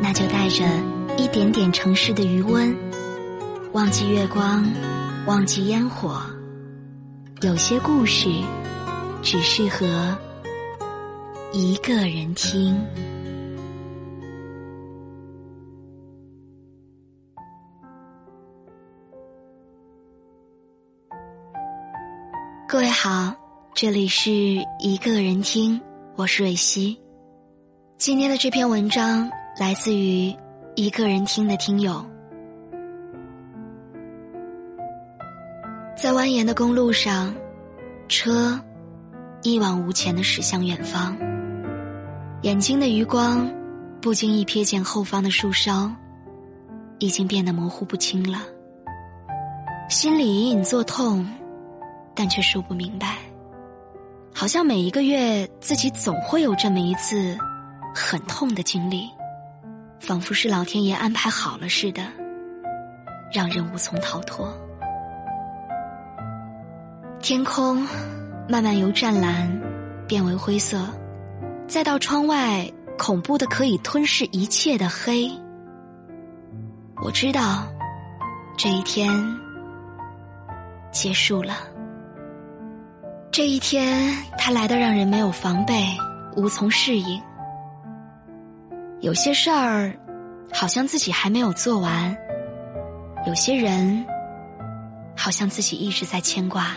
那就带着一点点城市的余温，忘记月光，忘记烟火。有些故事只适合一个人听。各位好，这里是一个人听，我是蕊希。今天的这篇文章。来自于一个人听的听友，在蜿蜒的公路上，车一往无前的驶向远方，眼睛的余光不经意瞥见后方的树梢，已经变得模糊不清了。心里隐隐作痛，但却说不明白，好像每一个月自己总会有这么一次很痛的经历。仿佛是老天爷安排好了似的，让人无从逃脱。天空慢慢由湛蓝变为灰色，再到窗外恐怖的可以吞噬一切的黑。我知道，这一天结束了。这一天，它来的让人没有防备，无从适应。有些事儿，好像自己还没有做完；有些人，好像自己一直在牵挂。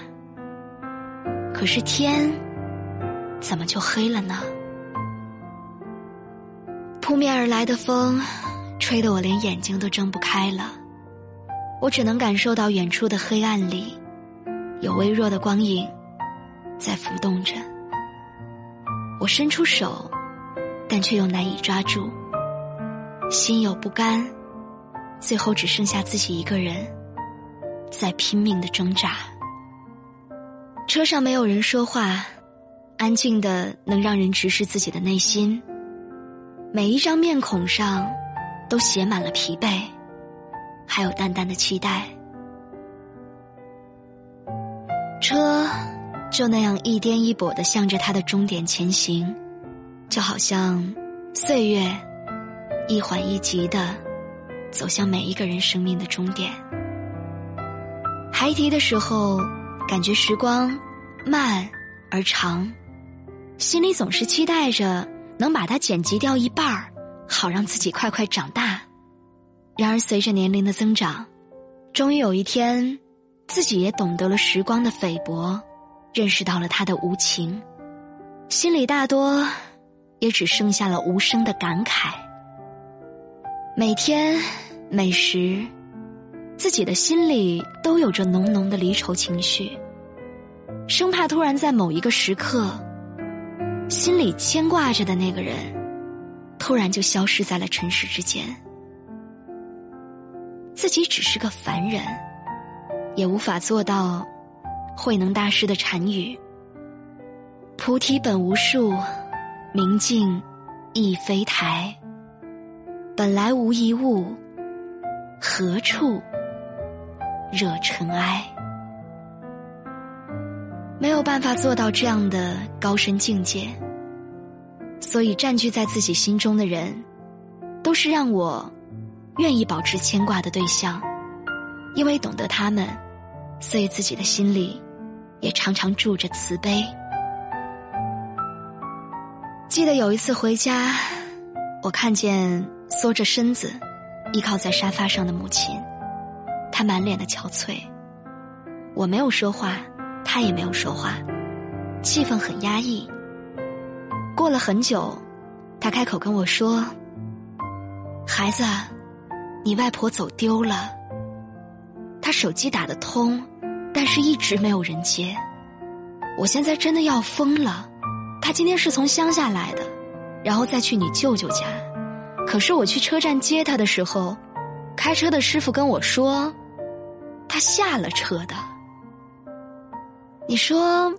可是天，怎么就黑了呢？扑面而来的风，吹得我连眼睛都睁不开了。我只能感受到远处的黑暗里，有微弱的光影在浮动着。我伸出手。但却又难以抓住，心有不甘，最后只剩下自己一个人，在拼命的挣扎。车上没有人说话，安静的能让人直视自己的内心。每一张面孔上，都写满了疲惫，还有淡淡的期待。车就那样一颠一跛的向着它的终点前行。就好像岁月一缓一急的走向每一个人生命的终点。孩提的时候，感觉时光慢而长，心里总是期待着能把它剪辑掉一半儿，好让自己快快长大。然而随着年龄的增长，终于有一天，自己也懂得了时光的菲薄，认识到了它的无情，心里大多。也只剩下了无声的感慨。每天每时，自己的心里都有着浓浓的离愁情绪，生怕突然在某一个时刻，心里牵挂着的那个人，突然就消失在了尘世之间。自己只是个凡人，也无法做到慧能大师的禅语：“菩提本无树。”明镜亦非台，本来无一物，何处惹尘埃？没有办法做到这样的高深境界，所以占据在自己心中的人，都是让我愿意保持牵挂的对象，因为懂得他们，所以自己的心里也常常住着慈悲。记得有一次回家，我看见缩着身子依靠在沙发上的母亲，她满脸的憔悴。我没有说话，她也没有说话，气氛很压抑。过了很久，她开口跟我说：“孩子，你外婆走丢了。她手机打得通，但是一直没有人接。我现在真的要疯了。”他今天是从乡下来的，然后再去你舅舅家，可是我去车站接他的时候，开车的师傅跟我说，他下了车的。你说，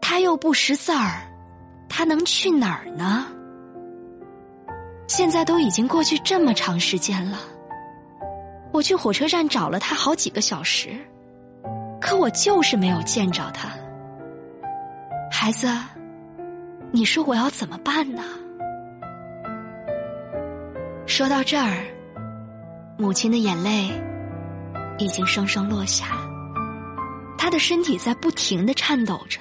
他又不识字儿，他能去哪儿呢？现在都已经过去这么长时间了，我去火车站找了他好几个小时，可我就是没有见着他。孩子，你说我要怎么办呢？说到这儿，母亲的眼泪已经生生落下，她的身体在不停的颤抖着。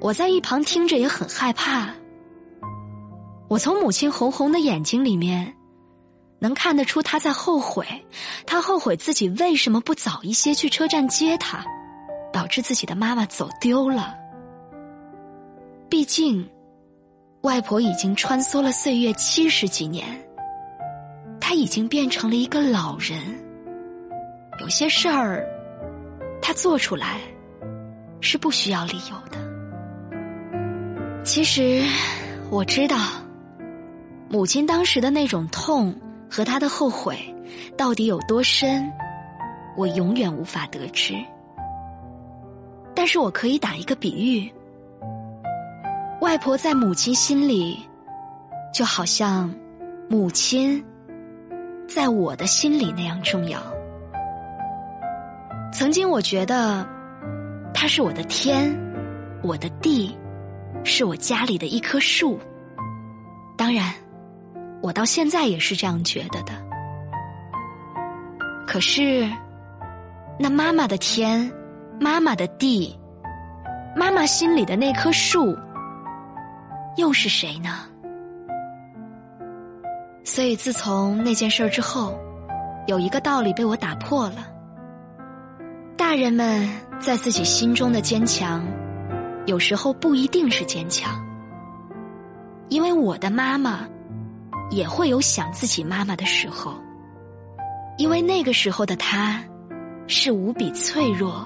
我在一旁听着也很害怕。我从母亲红红的眼睛里面，能看得出她在后悔，她后悔自己为什么不早一些去车站接她，导致自己的妈妈走丢了。毕竟，外婆已经穿梭了岁月七十几年，她已经变成了一个老人。有些事儿，她做出来是不需要理由的。其实，我知道。母亲当时的那种痛和她的后悔，到底有多深，我永远无法得知。但是我可以打一个比喻：外婆在母亲心里，就好像母亲在我的心里那样重要。曾经我觉得，她是我的天，我的地，是我家里的一棵树。当然。我到现在也是这样觉得的。可是，那妈妈的天，妈妈的地，妈妈心里的那棵树，又是谁呢？所以，自从那件事之后，有一个道理被我打破了：大人们在自己心中的坚强，有时候不一定是坚强，因为我的妈妈。也会有想自己妈妈的时候，因为那个时候的她，是无比脆弱、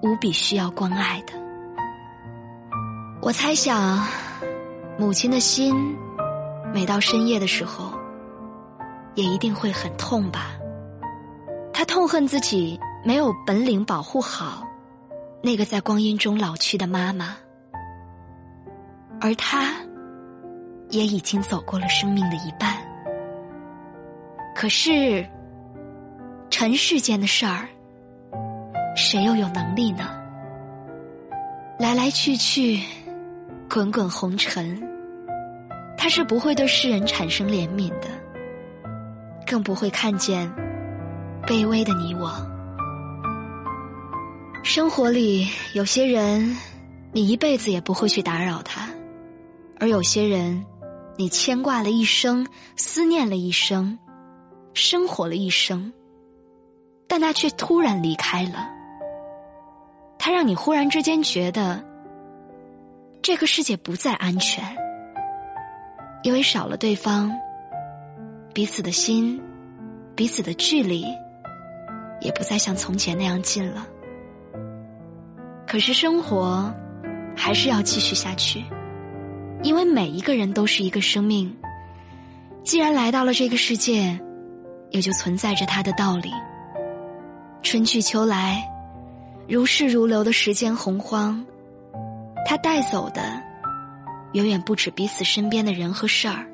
无比需要关爱的。我猜想，母亲的心，每到深夜的时候，也一定会很痛吧。她痛恨自己没有本领保护好那个在光阴中老去的妈妈，而她。也已经走过了生命的一半，可是，尘世间的事儿，谁又有能力呢？来来去去，滚滚红尘，他是不会对世人产生怜悯的，更不会看见卑微的你我。生活里有些人，你一辈子也不会去打扰他，而有些人。你牵挂了一生，思念了一生，生活了一生，但他却突然离开了。他让你忽然之间觉得，这个世界不再安全，因为少了对方，彼此的心，彼此的距离，也不再像从前那样近了。可是生活，还是要继续下去。因为每一个人都是一个生命，既然来到了这个世界，也就存在着它的道理。春去秋来，如是如流的时间洪荒，它带走的，远远不止彼此身边的人和事儿。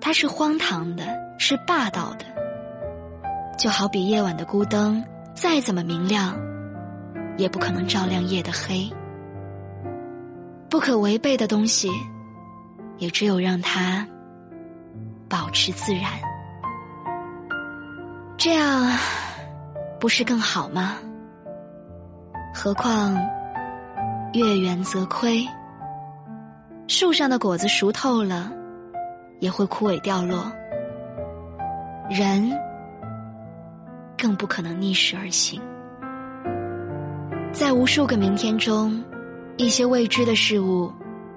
它是荒唐的，是霸道的，就好比夜晚的孤灯，再怎么明亮，也不可能照亮夜的黑。不可违背的东西，也只有让它保持自然，这样不是更好吗？何况月圆则亏，树上的果子熟透了，也会枯萎掉落。人更不可能逆势而行，在无数个明天中。一些未知的事物，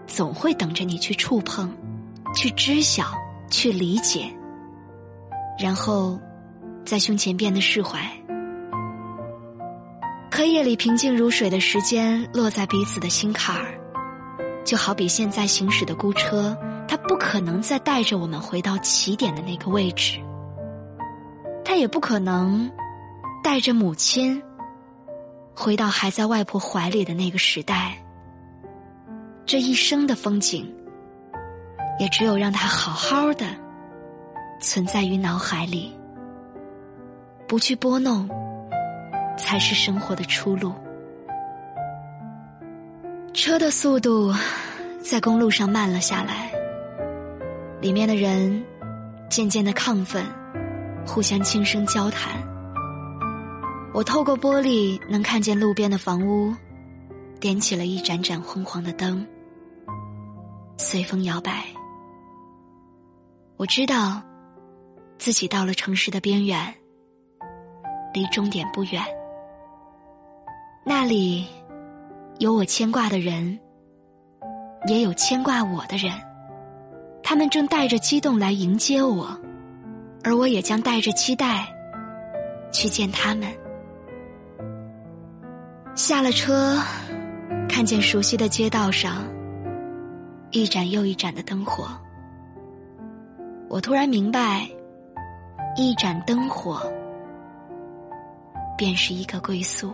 总会等着你去触碰、去知晓、去理解，然后在胸前变得释怀。可夜里平静如水的时间落在彼此的心坎儿，就好比现在行驶的孤车，它不可能再带着我们回到起点的那个位置，他也不可能带着母亲回到还在外婆怀里的那个时代。这一生的风景，也只有让他好好的存在于脑海里，不去拨弄，才是生活的出路。车的速度在公路上慢了下来。里面的人渐渐的亢奋，互相轻声交谈。我透过玻璃能看见路边的房屋，点起了一盏盏昏黄的灯，随风摇摆。我知道，自己到了城市的边缘，离终点不远。那里有我牵挂的人，也有牵挂我的人。他们正带着激动来迎接我，而我也将带着期待去见他们。下了车，看见熟悉的街道上一盏又一盏的灯火，我突然明白，一盏灯火便是一个归宿。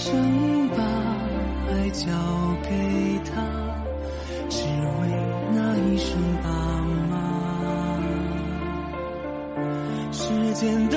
生把爱交给他，只为那一声爸妈。时间都